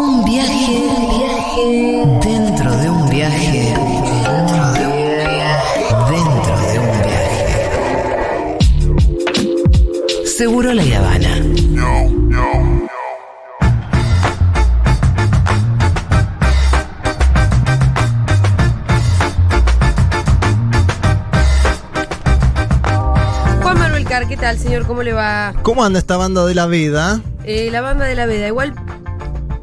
Un viaje, dentro de un viaje, dentro de un viaje, dentro de un viaje. Seguro la Habana. Juan Manuel Car, ¿qué tal, señor? ¿Cómo le va? ¿Cómo anda esta banda de la Veda? Eh, la banda de la Veda, igual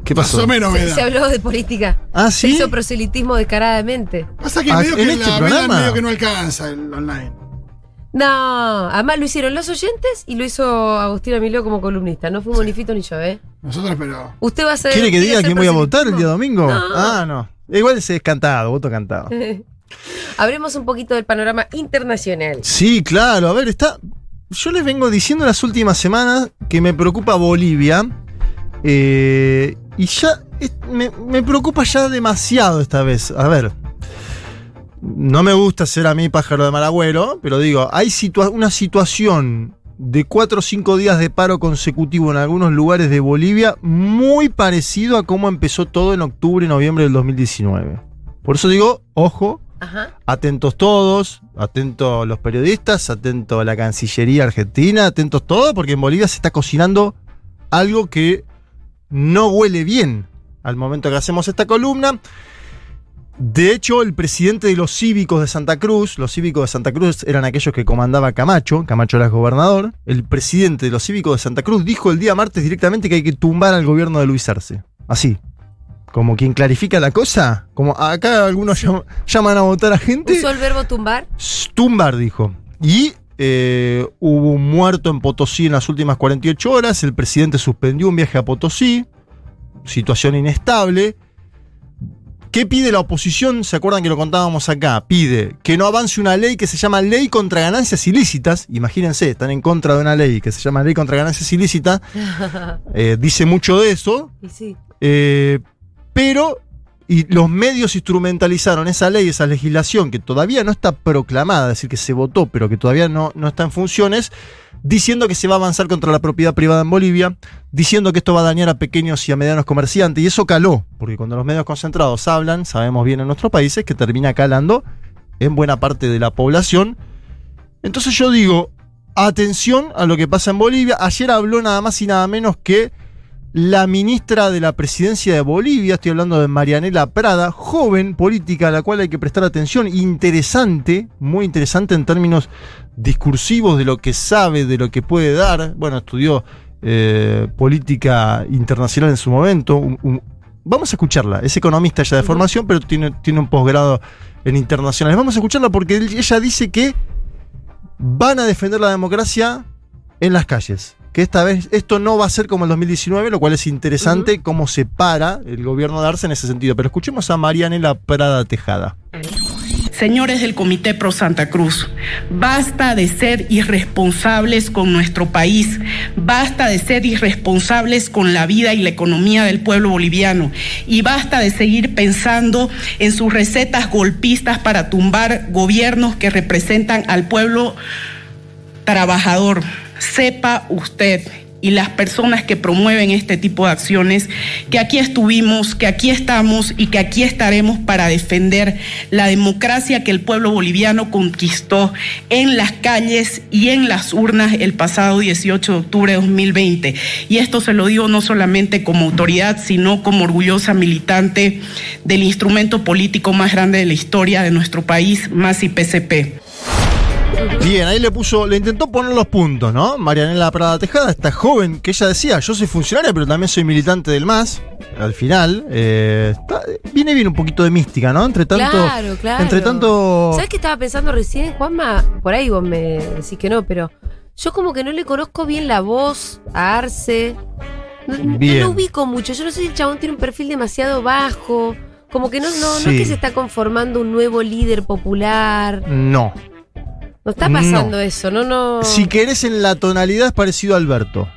¿Qué Más pasó? o menos, se, se habló de política. Ah, Se ¿sí? hizo proselitismo descaradamente. Pasa que Ah, medio ¿en que este la programa? vela medio que no alcanza el online. No, además lo hicieron los oyentes y lo hizo Agustín Emilio como columnista. No fuimos ni Fito ni yo, ¿eh? Nosotros, pero. Usted va a ser. ¿Quiere que diga quién voy a votar el día domingo? No. Ah, no. Igual ese es cantado, voto cantado. Hablemos un poquito del panorama internacional. Sí, claro. A ver, está. Yo les vengo diciendo las últimas semanas que me preocupa Bolivia. Eh, y ya. es- me, me preocupa ya demasiado esta vez. A ver. No me gusta ser a mí pájaro de mal agüero, pero digo, hay situa- una situación de cuatro o cinco días de paro consecutivo en algunos lugares de Bolivia muy parecido a cómo empezó todo en octubre y noviembre del 2019. Por eso digo, ojo, Ajá. Atentos todos, atentos los periodistas, atentos la Cancillería Argentina, atentos todos, porque en Bolivia se está cocinando algo que no huele bien al momento que hacemos esta columna. De hecho, el presidente de los cívicos de Santa Cruz, los cívicos de Santa Cruz eran aquellos que comandaba Camacho, Camacho era el gobernador, el presidente de los cívicos de Santa Cruz dijo el día martes directamente que hay que tumbar al gobierno de Luis Arce. Así. Como quien clarifica la cosa, como acá algunos llam- llaman a votar a gente. ¿Usó el verbo tumbar? Tumbar, dijo. Y eh, hubo un muerto en Potosí en las últimas 48 horas. El presidente suspendió un viaje a Potosí. Situación inestable. ¿Qué pide la oposición? ¿Se acuerdan que lo contábamos acá? Pide que no avance una ley que se llama Ley contra Ganancias Ilícitas. Imagínense, están en contra de una ley que se llama Ley contra Ganancias Ilícitas. Eh, dice mucho de eso. sí. Eh, pero y los medios instrumentalizaron esa ley, esa legislación que todavía no está proclamada, es decir, que se votó, pero que todavía no, no está en funciones, diciendo que se va a avanzar contra la propiedad privada en Bolivia, diciendo que esto va a dañar a pequeños y a medianos comerciantes, y eso caló, porque cuando los medios concentrados hablan, sabemos bien en nuestros países que termina calando en buena parte de la población. Entonces yo digo, atención a lo que pasa en Bolivia. Ayer habló nada más y nada menos que la ministra de la presidencia de Bolivia, estoy hablando de Marianela Prada, joven política a la cual hay que prestar atención, interesante, muy interesante en términos discursivos de lo que sabe, de lo que puede dar. Bueno, estudió eh, política internacional en su momento. un- un- vamos a escucharla, es economista ya de formación, pero tiene, tiene un posgrado en internacionales. Vamos a escucharla porque ella dice que van a defender la democracia en las calles. Que esta vez esto no va a ser como el 2019, lo cual es interesante cómo se para el gobierno de Arce en ese sentido. Pero escuchemos a Marianela Prada Tejada. Señores del Comité Pro Santa Cruz, basta de ser irresponsables con nuestro país, basta de ser irresponsables con la vida y la economía del pueblo boliviano y basta de seguir pensando en sus recetas golpistas para tumbar gobiernos que representan al pueblo trabajador. Sepa usted y las personas que promueven este tipo de acciones que aquí estuvimos, que aquí estamos y que aquí estaremos para defender la democracia que el pueblo boliviano conquistó en las calles y en las urnas el pasado 18 de octubre de 2020. Y esto se lo digo no solamente como autoridad, sino como orgullosa militante del instrumento político más grande de la historia de nuestro país, más PCP. Bien, ahí le puso, le intentó poner los puntos, ¿no? Marianela Prada Tejada, esta joven que ella decía, yo soy funcionaria, pero también soy militante del MAS. Al final, eh, está- viene bien un poquito de mística, ¿no? Entre tanto. claro, claro. Entre tanto. ¿Sabes qué estaba pensando recién, Juanma? Por ahí vos me decís que no, pero yo como que no le conozco bien la voz a Arce. No, no lo ubico mucho. Yo no sé si el chabón tiene un perfil demasiado bajo. Como que no, no, no es que se está conformando un nuevo líder popular. No. No está pasando eso, no, no. Si querés en la tonalidad es parecido a Alberto.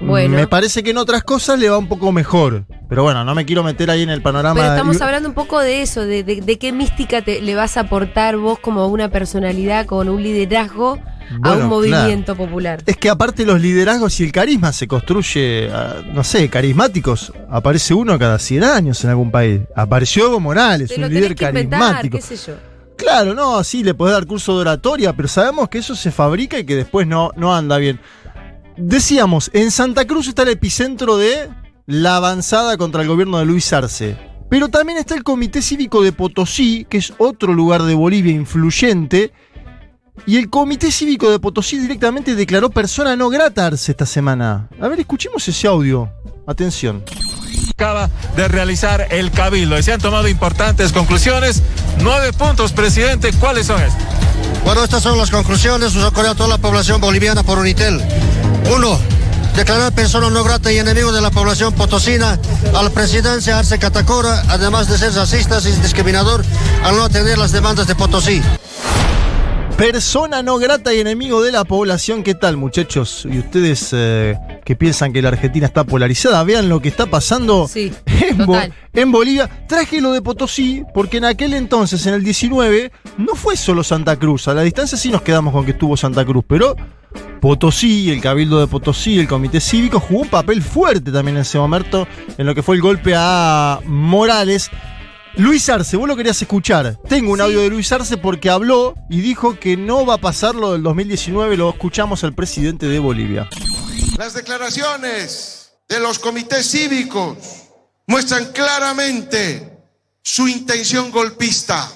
Bueno. Me parece que en otras cosas le va un poco mejor. Pero bueno, no me quiero meter ahí en el panorama. Pero estamos hablando un poco de eso, de, de- de qué mística te, le vas a aportar vos como una personalidad, con un liderazgo a un movimiento popular. Es que aparte los liderazgos y el carisma se construye, ah, no sé, carismáticos. Aparece uno cada 100 años en algún país. Apareció Evo Morales, Te un líder tenés que inventar, carismático. qué sé yo. Claro, no, sí, le podés dar curso de oratoria, pero sabemos que eso se fabrica y que después no, no anda bien. Decíamos, en Santa Cruz está el epicentro de la avanzada contra el gobierno de Luis Arce. Pero también está el Comité Cívico de Potosí, que es otro lugar de Bolivia influyente. Y el Comité Cívico de Potosí directamente declaró persona no grata Arce esta semana. A ver, escuchemos ese audio. Atención. Acaba de realizar el cabildo y se han tomado importantes conclusiones. Nueve puntos, presidente. ¿Cuáles son estos? Bueno, estas son las conclusiones. Nos a toda la población boliviana por Unitel. Uno, declarar persona no grata y enemigo de la población potosina al presidente Arce Catacora, además de ser racista y discriminador al no atender las demandas de Potosí. Persona no grata y enemigo de la población. ¿Qué tal, muchachos? Y ustedes eh, que piensan que la Argentina está polarizada, vean lo que está pasando Sí, en, Bo- en Bolivia. Traje lo de Potosí porque en aquel entonces, en el 19, no fue solo Santa Cruz. A la distancia sí nos quedamos con que estuvo Santa Cruz, pero Potosí, el Cabildo de Potosí, el Comité Cívico jugó un papel fuerte también en ese momento en lo que fue el golpe a Morales. Luis Arce, vos lo querías escuchar. Tengo un Sí. audio de Luis Arce porque habló y dijo que no va a pasar lo del 2019. Lo escuchamos al presidente de Bolivia. Las declaraciones de los comités cívicos muestran claramente su intención golpista.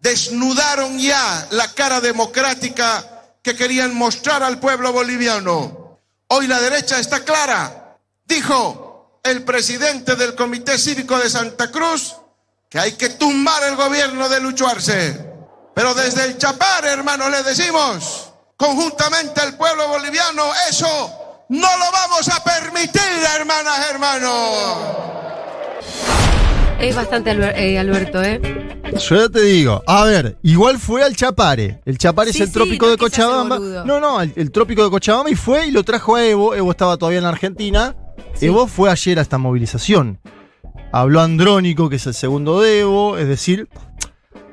Desnudaron ya la cara democrática que querían mostrar al pueblo boliviano. Hoy la derecha está clara. Dijo el presidente del Comité Cívico de Santa Cruz que hay que tumbar el gobierno de Lucho Arce. Pero desde el Chapar, hermanos, le decimos, conjuntamente al pueblo boliviano, eso no lo vamos a permitir, hermanas, hermanos. Es bastante eh, Alberto, ¿eh? Yo ya te digo, a ver, igual fue al Chapare. El Chapare Sí, es el sí, trópico no de Cochabamba. No, no, el, el trópico de Cochabamba y fue y lo trajo a Evo. Evo estaba todavía en Argentina. Sí. Evo fue ayer a esta movilización. Habló Andrónico, que es el segundo de Evo, es decir,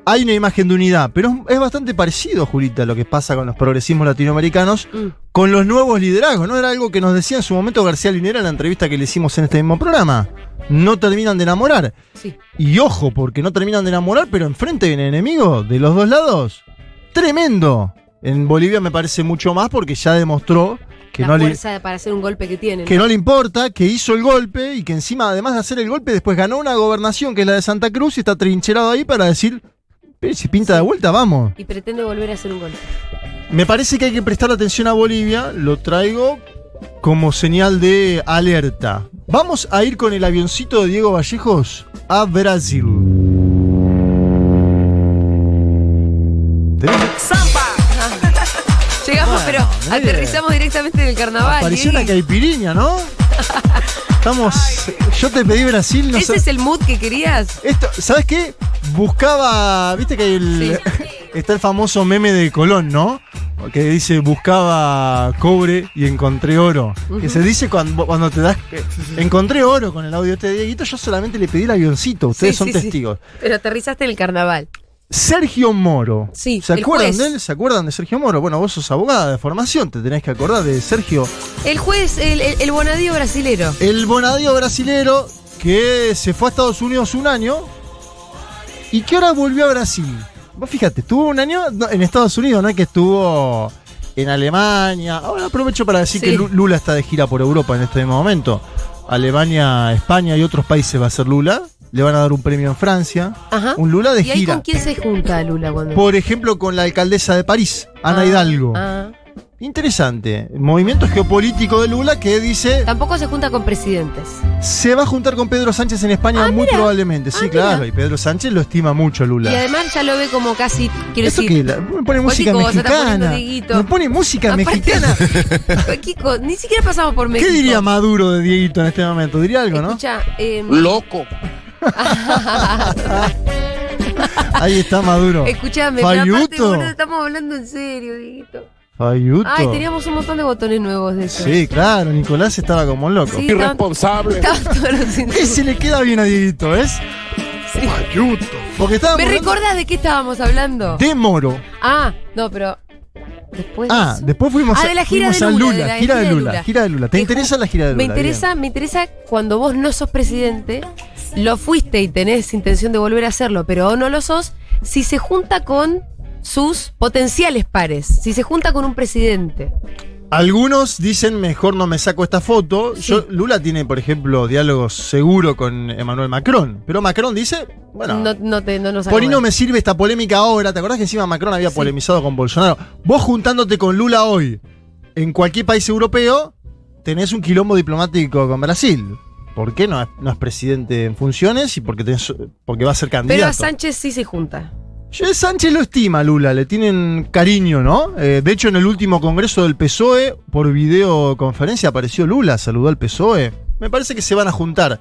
hay una imagen de unidad, pero es, es bastante parecido, Julita, a lo que pasa con los progresismos latinoamericanos, Mm. con los nuevos liderazgos. ¿No era algo que nos decía en su momento García Linera en la entrevista que le hicimos en este mismo programa? No terminan de enamorar. Sí. Y ojo, porque no terminan de enamorar, pero enfrente viene enemigo de los dos lados. Tremendo. En Bolivia me parece mucho más porque ya demostró que la no, le, fuerza para hacer un golpe que tienen. que no le importa, que hizo el golpe y que encima, además de hacer el golpe, después ganó una gobernación que es la de Santa Cruz y está trincherado ahí para decir, "Pero si pinta de vuelta, vamos. Y pretende volver a hacer un golpe. Me parece que hay que prestar atención a Bolivia, lo traigo como señal de alerta. Vamos a ir con el avioncito de Diego Vallejos a Brasil. Aterrizamos directamente en el carnaval. Apareció Diego. una caipiriña, ¿no? Estamos. Yo te pedí Brasil, no ¿Ese sé. es el mood que querías? Esto, ¿sabes qué? Buscaba, viste que hay el, está el famoso meme de Colón, ¿no? Que dice buscaba cobre y encontré oro. Que se dice cuando, cuando te das encontré oro con el audio este de Dieguito, yo solamente le pedí el avioncito, ustedes Sí, son sí, sí. testigos. Pero aterrizaste en el carnaval. Sergio Moro. Sí, ¿Se acuerdan juez. de él? ¿Se acuerdan de Sergio Moro? Bueno, vos sos abogada de formación, te tenés que acordar de Sergio El juez, el, el, el bonadío brasilero. El bonadío brasilero que se fue a Estados Unidos un año y que ahora volvió a Brasil. Vos fíjate, estuvo un año en Estados Unidos, no es que estuvo en Alemania. Ahora aprovecho para decir Sí. que Lu- Lula está de gira por Europa en este momento. Alemania, España y otros países va a ser Lula. Le van a dar un premio en Francia. Ajá. Un Lula de ¿Y gira. con quién se junta Lula cuando? Por ejemplo, con la alcaldesa de París, Ana Ah, Hidalgo. ah. Interesante. Movimiento geopolítico de Lula que dice Tampoco se junta con presidentes. Se va a juntar con Pedro Sánchez en España Ah, muy mira. probablemente, sí, Ah, claro. mira. Y Pedro Sánchez lo estima mucho, Lula. Y además ya lo ve como casi, quiero ¿Eso decir, qué? La- me pone música mexicana. Me pone música Aparte- mexicana. Kiko, ni siquiera pasamos por México. ¿Qué diría Maduro de Dieguito en este momento? Diría algo, ¿no? Escucha, eh, Loco. Ahí está Maduro. escuchame, Fayuto. estamos hablando en serio, Dieguito. Fayuto. Ay, teníamos un montón de botones nuevos de eso. Sí, claro, Nicolás estaba como loco. Sí, Irresponsable. Ese le queda bien a Dieguito, ¿ves? Sí. Ayuto. Porque estábamos ¿Me hablando recordás de qué estábamos hablando? de Moro. Ah, no, pero. Después de Ah, eso- después fuimos, Ah, a, de la gira de Lula, Lula, de la gira de Lula, gira de Lula. ¿Te Que interesa la gira de Lula? Me interesa, me interesa cuando vos no sos presidente, lo fuiste y tenés intención de volver a hacerlo, pero no lo sos, si se junta con sus potenciales pares, si se junta con un presidente. Algunos dicen mejor no me saco esta foto. Yo, Lula tiene, por ejemplo, diálogos seguro con Emmanuel Macron. Pero Macron dice, bueno, no, no, te, no nos por ahí no me sirve esta polémica ahora. ¿Te acordás que encima Macron había Sí. polemizado con Bolsonaro? Vos juntándote con Lula hoy en cualquier país europeo, tenés un quilombo diplomático con Brasil. ¿Por qué no es, no es presidente en funciones y porque, tenés- porque va a ser candidato? Pero a Sánchez sí se junta. Yo Sánchez lo estima, Lula, le tienen cariño, ¿no? Eh, de hecho, en el último congreso del PSOE, por videoconferencia, apareció Lula, saludó al PSOE. Me parece que se van a juntar.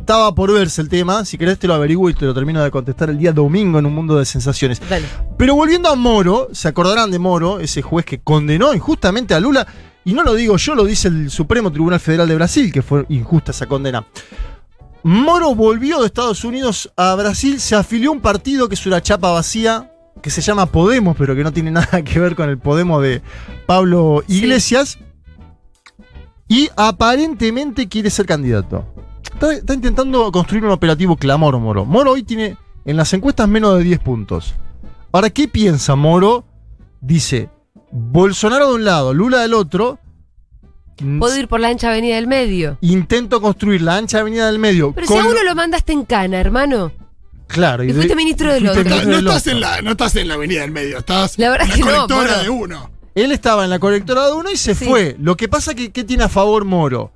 Estaba por verse el tema, si querés te lo averiguo y te lo termino de contestar el día domingo en un mundo de sensaciones. Dale. Pero volviendo a Moro, se acordarán de Moro, ese juez que condenó injustamente a Lula, y no lo digo yo, lo dice el Supremo Tribunal Federal de Brasil, que fue injusta esa condena. Moro volvió de Estados Unidos a Brasil, se afilió a un partido que es una chapa vacía, que se llama Podemos, pero que no tiene nada que ver con el Podemos de Pablo Sí. Iglesias, y aparentemente quiere ser candidato. Está, está intentando construir un operativo clamor, Moro. Moro hoy tiene en las encuestas menos de 10 puntos. Ahora, ¿qué piensa Moro? Dice, Bolsonaro de un lado, Lula del otro. Puedo ir por la ancha avenida del medio. Intento construir la ancha avenida del medio. Pero con- si a uno lo mandaste en cana, hermano. Claro. y fuiste ministro del fuiste otro. No, ministro no del estás otro. en la, no estás en la avenida del medio, estás La verdad en que no, colectora Moro. de uno. Él estaba en la colectora de uno y se Sí. fue. Lo que pasa que ¿qué tiene a favor Moro?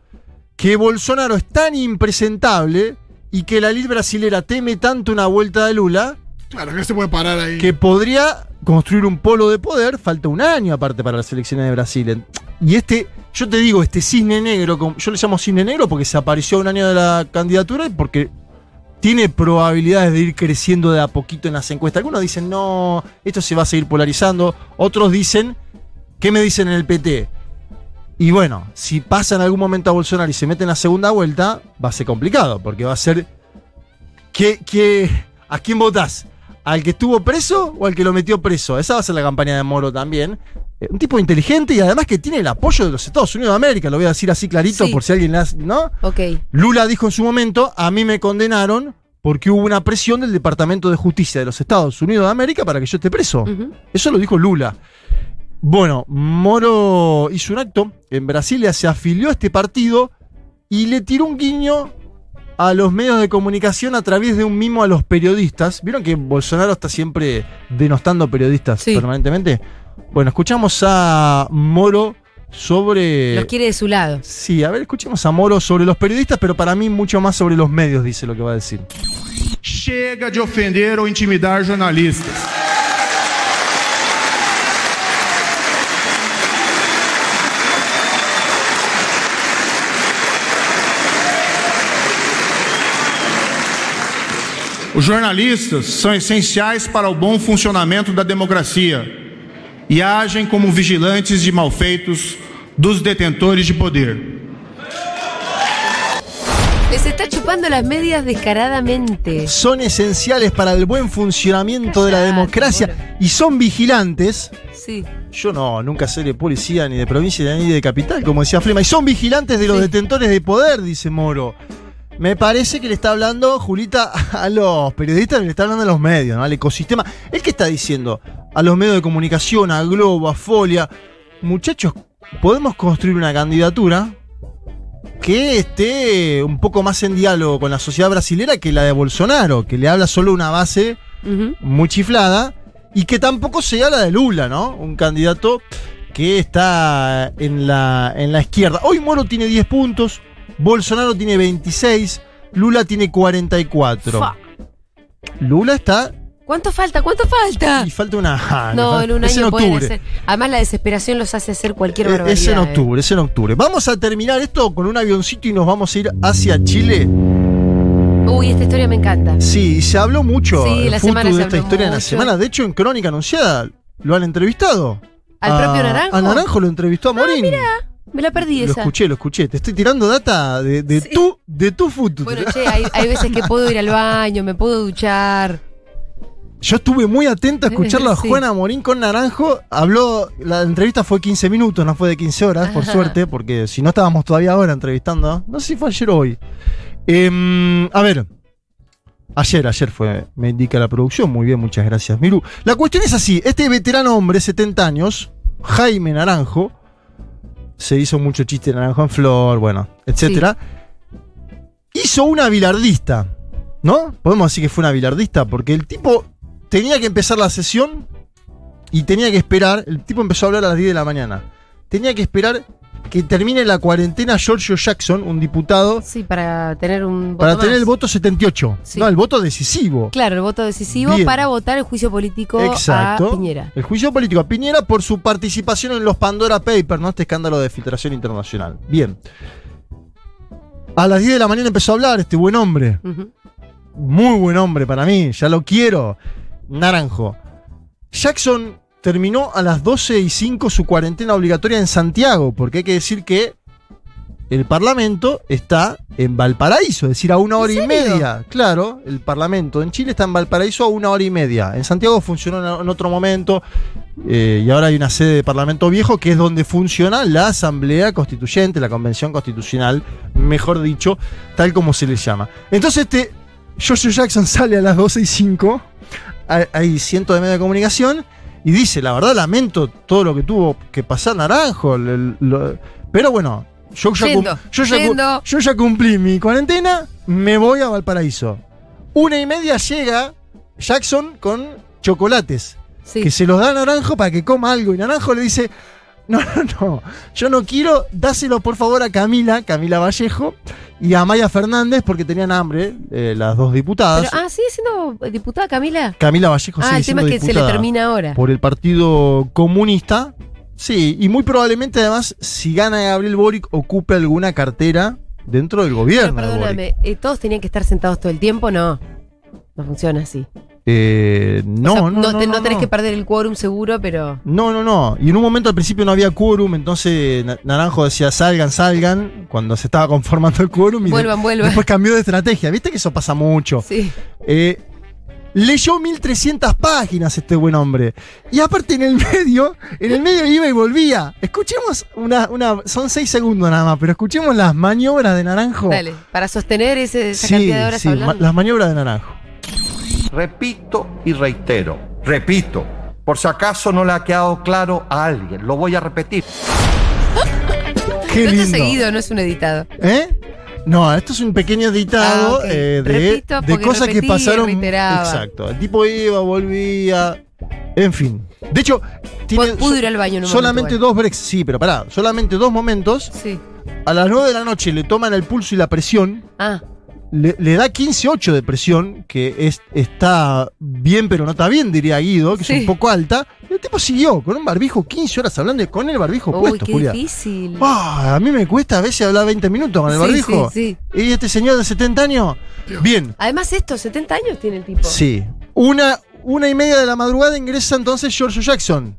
Que Bolsonaro es tan impresentable y que la elite brasilera teme tanto una vuelta de Lula Claro, que se puede parar ahí. que podría construir un polo de poder. Falta un año aparte para las elecciones de Brasil. Y este, yo te digo, este cisne negro, yo le llamo cisne negro porque se apareció un año de la candidatura y porque tiene probabilidades de ir creciendo de a poquito en las encuestas. Algunos dicen, no, esto se va a seguir polarizando. Otros dicen, ¿qué me dicen en el PT? Y bueno, si pasa en algún momento a Bolsonaro y se mete en la segunda vuelta, va a ser complicado, porque va a ser. ¿qué, qué, ¿A quién votás? ¿Al que estuvo preso o al que lo metió preso? Esa va a ser la campaña de Moro también. Eh, Un tipo inteligente y además que tiene el apoyo de los Estados Unidos de América, lo voy a decir así clarito Sí. por si alguien hace- ¿no? Ok. Lula dijo en su momento, a mí me condenaron porque hubo una presión del Departamento de Justicia de los Estados Unidos de América para que yo esté preso. Eso lo dijo Lula. Bueno, Moro hizo un acto en Brasilia, se afilió a este partido y le tiró un guiño a los medios de comunicación a través de un mimo a los periodistas. ¿Vieron que Bolsonaro está siempre denostando periodistas Sí. permanentemente? Bueno, escuchamos a Moro sobre... Los quiere de su lado. Sí, a ver, escuchemos a Moro sobre los periodistas, pero para mí mucho más sobre los medios, dice lo que va a decir. Chega de ofender ou intimidar jornalistas. Os jornalistas são essenciais para o bom funcionamento da democracia e agem como vigilantes de malfeitos dos detentores de poder. Les está chupando las medias descaradamente. Son esenciales para el buen funcionamiento de la democracia y son vigilantes Sí. Yo no, nunca seré de policía, ni de provincia, ni de capital, como decía Flema. Y son vigilantes de los Sí. detentores de poder, dice Moro. Me parece que le está hablando, Julita, a los periodistas, le está hablando a los medios, ¿no? al ecosistema. ¿El que está diciendo? A los medios de comunicación, a Globo, a Folia. Muchachos, podemos construir una candidatura que esté un poco más en diálogo con la sociedad brasilera que la de Bolsonaro, que le habla solo una base muy chiflada y que tampoco se habla de Lula, ¿no? Un candidato que está en la, en la izquierda. Hoy Moro tiene 10 puntos, Bolsonaro tiene 26, Lula tiene 44. Fa. Lula está ¿Cuánto falta? ¿Cuánto falta? y falta una... ah, No, falta- en un es año pueden octubre. hacer. Además, la desesperación los hace hacer cualquier Eh, barbaridad. Es en eh. octubre, es en octubre. Vamos a terminar esto con un avioncito y nos vamos a ir hacia Chile. Uy, esta historia me encanta. Sí, se habló mucho Sí, en la semana de se esta historia en la mucho. semana. De hecho, en Crónica Anunciada lo han entrevistado. ¿Al a- propio Naranjo? A Naranjo lo entrevistó a Morín. Me la perdí lo esa. escuché, lo escuché. Te estoy tirando data de, de tu, de tu futuro. Bueno, che, hay, hay veces que puedo ir al baño, me puedo duchar. Yo estuve muy atento a escucharlo a Sí. Juana Morín con Naranjo. Habló, la entrevista fue 15 minutos, no fue de 15 horas, por suerte, porque si no estábamos todavía ahora entrevistando. No sé si fue ayer o hoy. Em, a ver. Ayer, ayer fue, me indica la producción. Muy bien, muchas gracias, Miru. La cuestión es así: este veterano hombre, 70 años, Jaime Naranjo, se hizo mucho chiste de Naranjo en Flor, bueno, etcétera. Hizo una bilardista, ¿no? Podemos decir que fue una bilardista, porque el tipo tenía que empezar la sesión y tenía que esperar. El tipo empezó a hablar a las 10 de la mañana. Tenía que esperar que termine la cuarentena Giorgio Jackson, un diputado, Sí, para tener un voto para más. tener el voto 78. Sí. No, el voto decisivo. Claro, el voto decisivo Bien. para votar el juicio político Exacto. a Piñera. El juicio político a Piñera por su participación en los Pandora Papers, ¿no? Este escándalo de filtración internacional. Bien. A las 10 de la mañana empezó a hablar este buen hombre. Muy buen hombre para mí, ya lo quiero. Naranjo. Jackson terminó a las 12 y 5 su cuarentena obligatoria en Santiago, porque hay que decir que el Parlamento está en Valparaíso, es decir, a una hora y media. Claro, el Parlamento en Chile está en Valparaíso a una hora y media. En Santiago funcionó en- en otro momento eh, y ahora hay una sede de Parlamento Viejo que es donde funciona la Asamblea Constituyente, la Convención Constitucional, mejor dicho, tal como se le llama. Entonces este Joshua Jackson sale a las 12 y 5, hay, hay cientos de medios de comunicación y dice, la verdad lamento todo lo que tuvo que pasar Naranjo, el- pero bueno, yo ya, Yendo, yo ya yo ya cumplí mi cuarentena, me voy a Valparaíso. Una y media llega Jackson con chocolates Sí. que se los da a Naranjo para que coma algo. Y Naranjo le dice: No, no, no, yo no quiero, dáselo por favor a Camila, Camila Vallejo, y a Maya Fernández, porque tenían hambre, eh, las dos diputadas. Pero, ah, sigue siendo diputada Camila. Camila Vallejo Ah, sigue el tema siendo es que se le termina ahora. por el Partido Comunista. Sí, y muy probablemente además, si gana Gabriel Boric, ocupe alguna cartera dentro del Pero gobierno. de Boric. perdóname, eh, ¿todos tenían que estar sentados todo el tiempo? No. No funciona así. Eh, no, O sea, no, no, te- no, tenés no. que perder el quórum seguro, pero. No, no, no. Y en un momento al principio no había quórum, entonces Na- Naranjo decía salgan, salgan, cuando se estaba conformando el quórum. y Vuelvan, de- vuelvan. Después cambió de estrategia. ¿Viste que eso pasa mucho? Sí. Eh, leyó 1300 páginas este buen hombre. Y aparte en el medio, en el medio iba y volvía. Escuchemos una, una son seis segundos nada más, pero escuchemos las maniobras de Naranjo. Dale. Para sostener ese, esa Sí, cantidad de horas sí, ma- hablando. las maniobras de Naranjo. Repito y reitero, repito, por si acaso no le ha quedado claro a alguien, lo voy a repetir. Qué no lindo. está seguido, no es un editado. ¿Eh? No, esto es un pequeño editado Ah, eh, de, Repito, de porque cosas que pasaron. reiteraba. Exacto. El tipo iba, volvía. En fin. De hecho, tiene Pudo ir al baño en un solamente momento, dos breaks. Sí, pero pará. Solamente dos momentos. Sí. A las 9 de la noche le toman el pulso y la presión. Ah, Le, le da 15-8 de presión, que es, está bien, pero no está bien, diría Guido, que Sí. es un poco alta. Y el tipo siguió con un barbijo 15 horas hablando y con el barbijo uy, puesto, qué Julia. difícil. Ah, a mí me cuesta a veces hablar 20 minutos con el Sí, barbijo. sí, ¿Y este señor de 70 años? Bien. Además, esto, 70 años tiene el tipo. Sí. Una, una y media de la madrugada ingresa entonces George Jackson.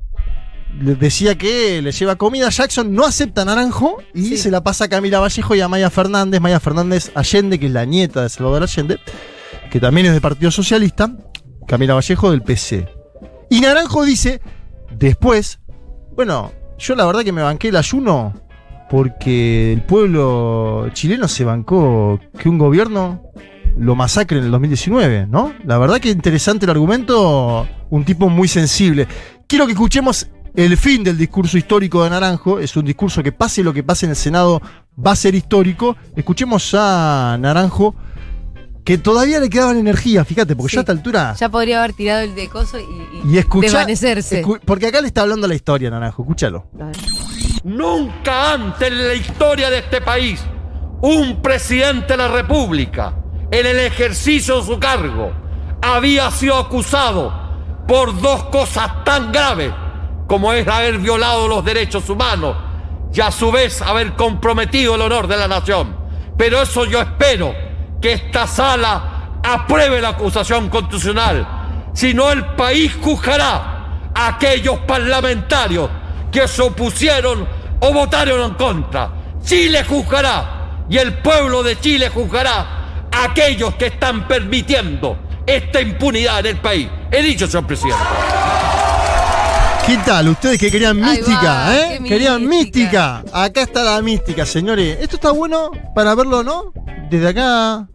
Decía que le lleva comida a Jackson, no acepta naranjo y Sí. se la pasa a Camila Vallejo y a Maya Fernández. Maya Fernández Allende, que es la nieta de Salvador Allende, que también es del Partido Socialista. Camila Vallejo del PC. Y Naranjo dice, después, bueno, yo la verdad que me banqué el ayuno porque el pueblo chileno se bancó que un gobierno lo masacre en el 2019, ¿no? La verdad que interesante el argumento, un tipo muy sensible. Quiero que escuchemos el fin del discurso histórico de Naranjo, es un discurso que pase lo que pase en el Senado va a ser histórico. Escuchemos a Naranjo que todavía le quedaban energía, fíjate, porque Sí. ya a esta altura Ya podría haber tirado el de coso y, y y escucha, desvanecerse. escu- porque acá le está hablando la historia, Naranjo, escúchalo. Nunca antes en la historia de este país un presidente de la República, en el ejercicio de su cargo, había sido acusado por dos cosas tan graves como es haber violado los derechos humanos y a su vez haber comprometido el honor de la nación. Pero eso yo espero que esta sala apruebe la acusación constitucional. Si no, el país juzgará a aquellos parlamentarios que se opusieron o votaron en contra. Chile juzgará y el pueblo de Chile juzgará a aquellos que están permitiendo esta impunidad en el país. He dicho, señor presidente. ¿Qué tal? Ustedes que querían mística, va, ¿eh? Querían mística. mística. Acá está la mística, señores. Esto está bueno para verlo, ¿no? Desde acá,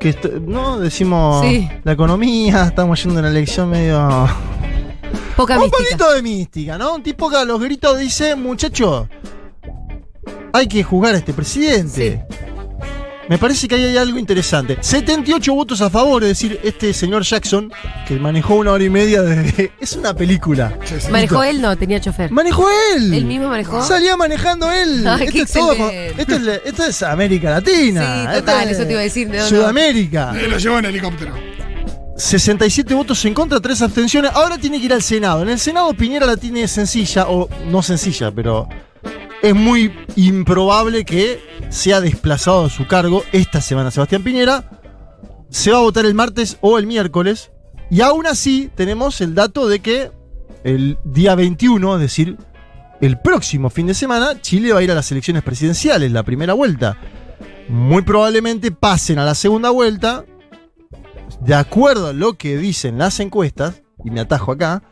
que ¿no? Decimos Sí. la economía, estamos yendo a una elección medio... Poca Un mística. poquito de mística, ¿no? Un tipo que a los gritos dice, muchacho, hay que juzgar a este presidente. Me parece que ahí hay algo interesante. 78 votos a favor, es decir, este señor Jackson, que manejó una hora y media de... Es una película. ¿Manejó él? No, tenía chofer. ¡Manejó él! ¿Él mismo manejó? Salía manejando él. Ay, esto, qué es todo con- excelente. esto, es, la- esto es América Latina. Sí, total, es eso te iba a decir, no. Sudamérica. Lo llevó en helicóptero. 67 votos en contra, 3 abstenciones. Ahora tiene que ir al Senado. En el Senado Piñera la tiene sencilla, o no sencilla, pero es muy improbable que sea desplazado de su cargo esta semana Sebastián Piñera. Se va a votar el martes o el miércoles. Y aún así tenemos el dato de que el día 21, es decir, el próximo fin de semana, Chile va a ir a las elecciones presidenciales, la primera vuelta. Muy probablemente pasen a la segunda vuelta de acuerdo a lo que dicen las encuestas, y me atajo acá,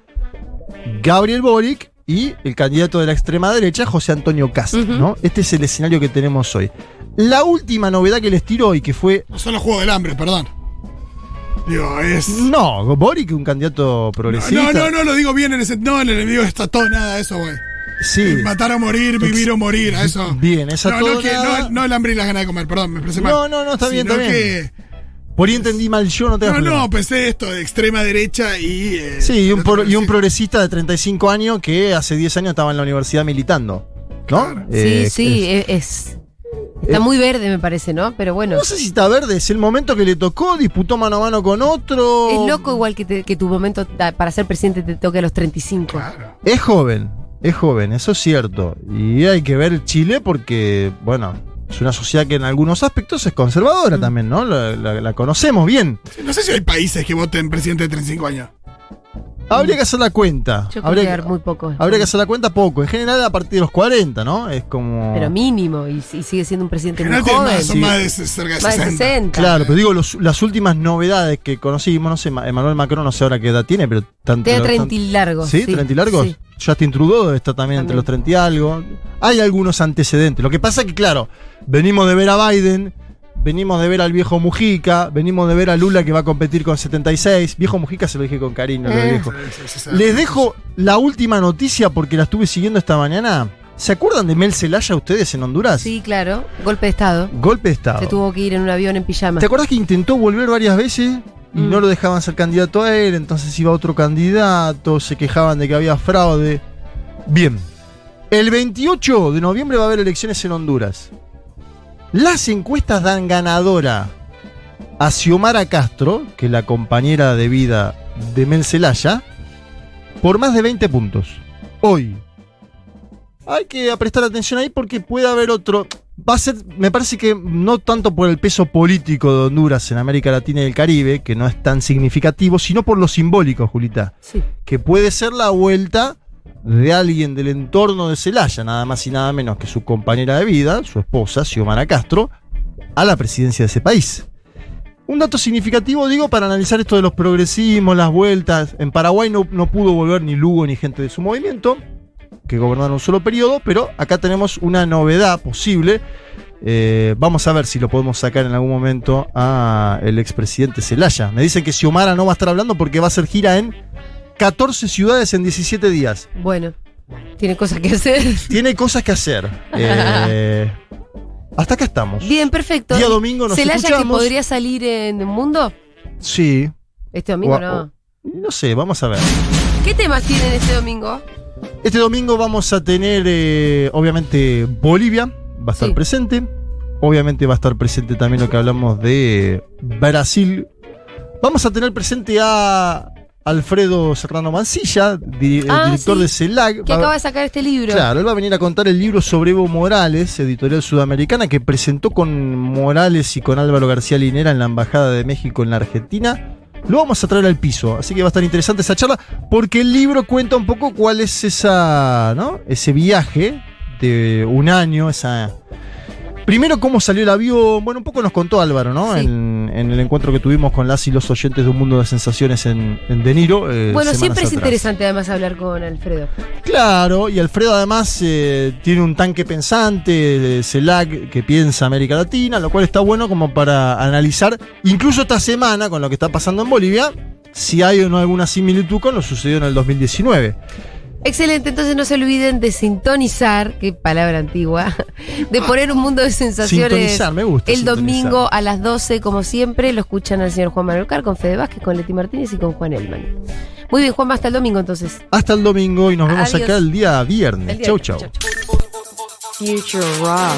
Gabriel Boric y el candidato de la extrema derecha, José Antonio Cast, Ujú. ¿no? Este es el escenario que tenemos hoy. La última novedad que les tiro hoy, que fue. No son los juegos del hambre, perdón. Digo, es. No, Boric, un candidato progresista. No, no, no lo digo bien en ese. No, en el enemigo está todo nada, eso, güey. Sí. Matar o morir, vivir o morir, a eso. Bien, esa no, todo no, que, nada. no, no el hambre y las ganas de comer, perdón, me expresé mal. No, no, no, está bien, Sino está bien. que- Por ahí entendí mal yo, no te No, no, pensé esto de extrema derecha y. eh, Sí, y un, pro- y un progresista de 35 años que hace 10 años estaba en la universidad militando. ¿No? Claro. Sí, Eh, sí, es- es, es- Está eh, muy verde, me parece, ¿no? Pero bueno. No sé si está verde, es el momento que le tocó, disputó mano a mano con otro. Es loco igual que, te- que tu momento para ser presidente te toque a los 35. Claro. Es joven, es joven, eso es cierto. Y hay que ver Chile porque, bueno, es una sociedad que en algunos aspectos es conservadora Mm. también, ¿no? La, la- la conocemos bien. Sí, No sé si hay países que voten presidente de 35 años. Habría que hacer la cuenta. Yo creo Habría que muy poco. habría que hacer la cuenta poco. En general a partir de los 40, ¿no? Es como... Pero mínimo, y, y sigue siendo un presidente muy joven. más, son más de cerca de Más de 60. 60. Claro, pero digo, los- las últimas novedades que conocimos, no sé, Ma- Emmanuel Macron no sé ahora qué edad tiene, pero tanto... Tiene 30 y largos. ¿Sí? ¿30 y largos? Sí. Justin Trudeau está también, entre También. los 30 y algo. Hay algunos antecedentes. Lo que pasa es que, claro, venimos de ver a Biden, venimos de ver al viejo Mujica, venimos de ver a Lula que va a competir con 76. Viejo Mujica se lo dije con cariño, lo Eh. viejo. Sí, sí. Les dejo la última noticia porque la estuve siguiendo esta mañana. ¿Se acuerdan de Mel Zelaya ustedes en Honduras? Sí, claro. Golpe de Estado. Golpe de Estado. Se tuvo que ir en un avión en pijama. ¿Te acuerdas que intentó volver varias veces y Mm. no lo dejaban ser candidato a él? Entonces iba otro candidato, se quejaban de que había fraude. Bien, el 28 de noviembre va a haber elecciones en Honduras. Las encuestas dan ganadora a Xiomara Castro, que es la compañera de vida de Mel Zelaya, por más de 20 puntos. Hoy. Hay que prestar atención ahí porque puede haber otro. Va a ser, me parece que no tanto por el peso político de Honduras en América Latina y el Caribe, que no es tan significativo, sino por lo simbólico, Julita. Sí. Que puede ser la vuelta de alguien del entorno de Celaya, nada más y nada menos que su compañera de vida, su esposa, Xiomara Castro, a la presidencia de ese país. Un dato significativo, digo, para analizar esto de los progresismos, las vueltas. En Paraguay no, no pudo volver ni Lugo ni gente de su movimiento, que gobernaron un solo periodo, pero acá tenemos una novedad posible. Eh, vamos a ver si lo podemos sacar en algún momento a el expresidente Zelaya. Me dicen que Xiomara no va a estar hablando porque va a hacer gira en 14 ciudades en 17 días. Bueno, tiene cosas que hacer. Tiene cosas que hacer. Eh, hasta acá estamos. Bien, perfecto. Día domingo nos ¿Celaya que escuchamos. podría salir en el mundo? Sí. Este domingo O- no. o- no sé, vamos a ver. ¿Qué temas tienen este domingo? Este domingo vamos a tener, eh, obviamente, Bolivia, va a estar Sí. presente. Obviamente va a estar presente también lo que hablamos de Brasil. Vamos a tener presente a Alfredo Serrano Mancilla, di- el Ah, director sí. de CELAC. Que Va- acaba de sacar este libro. Claro, él va a venir a contar el libro sobre Evo Morales, editorial sudamericana, que presentó con Morales y con Álvaro García Linera en la Embajada de México en la Argentina. lo vamos a traer al piso. Así que va a estar interesante esa charla, porque el libro cuenta un poco cuál es esa, ¿no? ese viaje de un año, esa... Primero, cómo salió el avión. Bueno, un poco nos contó Álvaro, ¿no? Sí. En, en el encuentro que tuvimos con las y los oyentes de un mundo de sensaciones en, en De Niro. eh, Bueno, siempre es atrás. interesante además hablar con Alfredo. Claro, y Alfredo además eh, tiene un tanque pensante, de CELAC, que piensa América Latina, lo cual está bueno como para analizar, incluso esta semana, con lo que está pasando en Bolivia, si hay o no alguna similitud con lo sucedido en el 2019. Excelente, entonces no se olviden de sintonizar, qué palabra antigua, de poner un mundo de sensaciones Sintonizar, me gusta el sintonizar. domingo a las 12, como siempre, lo escuchan al señor Juan Manuel Car con Fede Vázquez, con Leti Martínez y con Juan Elman. Muy bien, Juan, hasta el domingo entonces. Hasta el domingo y nos vemos Adiós. acá el día viernes. El día chau, chau. Future Rock.